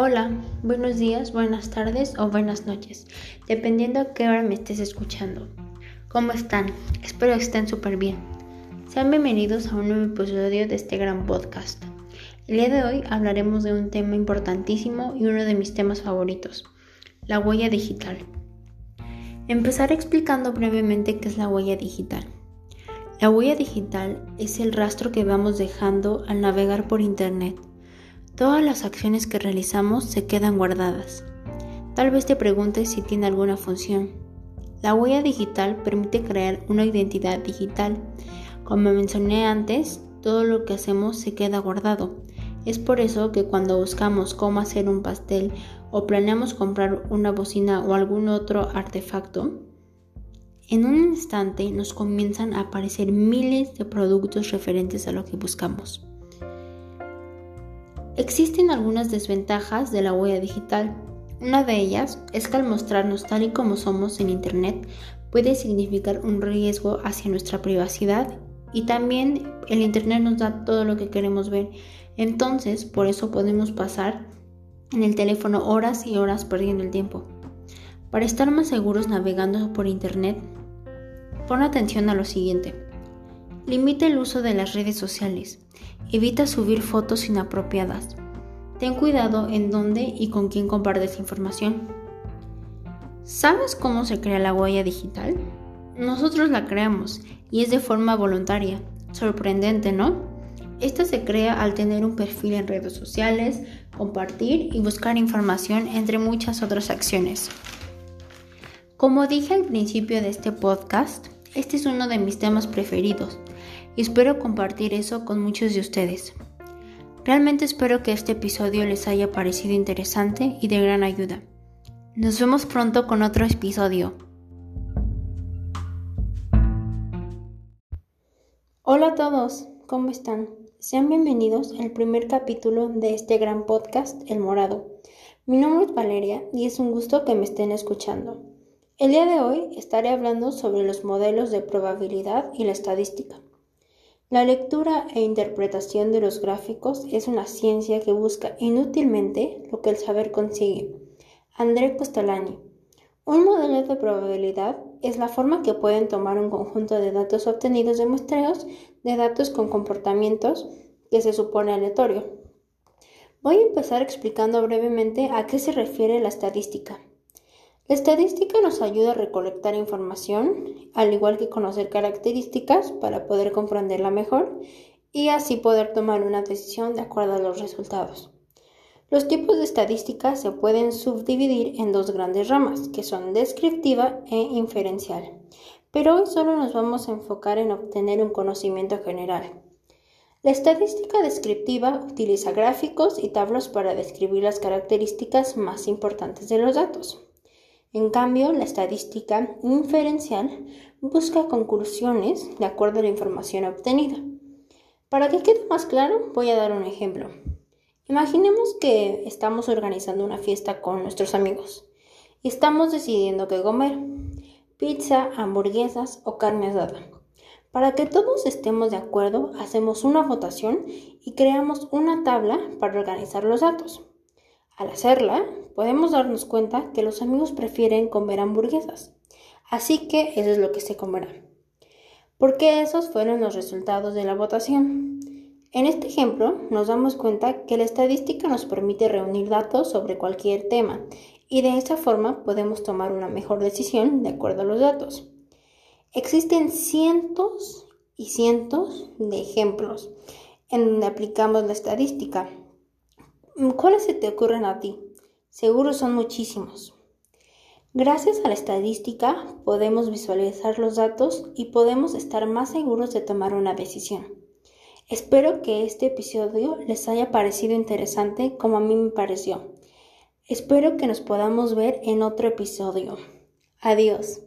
Hola, buenos días, buenas tardes o buenas noches, dependiendo a qué hora me estés escuchando. ¿Cómo están? Espero que estén súper bien. Sean bienvenidos a un nuevo episodio de este gran podcast. El día de hoy hablaremos de un tema importantísimo y uno de mis temas favoritos, la huella digital. Empezaré explicando brevemente qué es la huella digital. La huella digital es el rastro que vamos dejando al navegar por Internet Todas las acciones que realizamos se quedan guardadas. Tal vez te preguntes si tiene alguna función. La huella digital permite crear una identidad digital. Como mencioné antes, todo lo que hacemos se queda guardado. Es por eso que cuando buscamos cómo hacer un pastel o planeamos comprar una bocina o algún otro artefacto, en un instante nos comienzan a aparecer miles de productos referentes a lo que buscamos. Existen algunas desventajas de la huella digital. Una de ellas es que al mostrarnos tal y como somos en Internet puede significar un riesgo hacia nuestra privacidad y también el Internet nos da todo lo que queremos ver. Entonces, por eso podemos pasar en el teléfono horas y horas perdiendo el tiempo. Para estar más seguros navegando por Internet, pon atención a lo siguiente. Limita el uso de las redes sociales. Evita subir fotos inapropiadas. Ten cuidado en dónde y con quién compartes información. ¿Sabes cómo se crea la huella digital? Nosotros la creamos y es de forma voluntaria. Sorprendente, ¿no? Esta se crea al tener un perfil en redes sociales, compartir y buscar información entre muchas otras acciones. Como dije al principio de este podcast, este es uno de mis temas preferidos y espero compartir eso con muchos de ustedes. Realmente espero que este episodio les haya parecido interesante y de gran ayuda. Nos vemos pronto con otro episodio. Hola a todos, ¿cómo están? Sean bienvenidos al primer capítulo de este gran podcast, El Morado. Mi nombre es Valeria y es un gusto que me estén escuchando. El día de hoy estaré hablando sobre los modelos de probabilidad y la estadística. La lectura e interpretación de los gráficos es una ciencia que busca inútilmente lo que el saber consigue. André Costolani. Un modelo de probabilidad es la forma que pueden tomar un conjunto de datos obtenidos de muestreos de datos con comportamientos que se supone aleatorio. Voy a empezar explicando brevemente a qué se refiere la estadística. La estadística nos ayuda a recolectar información, al igual que conocer características para poder comprenderla mejor y así poder tomar una decisión de acuerdo a los resultados. Los tipos de estadística se pueden subdividir en dos grandes ramas, que son descriptiva e inferencial. Pero hoy solo nos vamos a enfocar en obtener un conocimiento general. La estadística descriptiva utiliza gráficos y tablas para describir las características más importantes de los datos. En cambio, la estadística inferencial busca conclusiones de acuerdo a la información obtenida. Para que quede más claro, voy a dar un ejemplo. Imaginemos que estamos organizando una fiesta con nuestros amigos estamos decidiendo qué comer, pizza, hamburguesas o carne asada. Para que todos estemos de acuerdo, hacemos una votación y creamos una tabla para organizar los datos. Al hacerla, podemos darnos cuenta que los amigos prefieren comer hamburguesas, así que eso es lo que se comerá. Porque esos fueron los resultados de la votación. En este ejemplo, nos damos cuenta que la estadística nos permite reunir datos sobre cualquier tema y de esa forma podemos tomar una mejor decisión de acuerdo a los datos. Existen cientos y cientos de ejemplos en donde aplicamos la estadística ¿Cuáles se te ocurren a ti? Seguro son muchísimos. Gracias a la estadística podemos visualizar los datos y podemos estar más seguros de tomar una decisión. Espero que este episodio les haya parecido interesante como a mí me pareció. Espero que nos podamos ver en otro episodio. Adiós.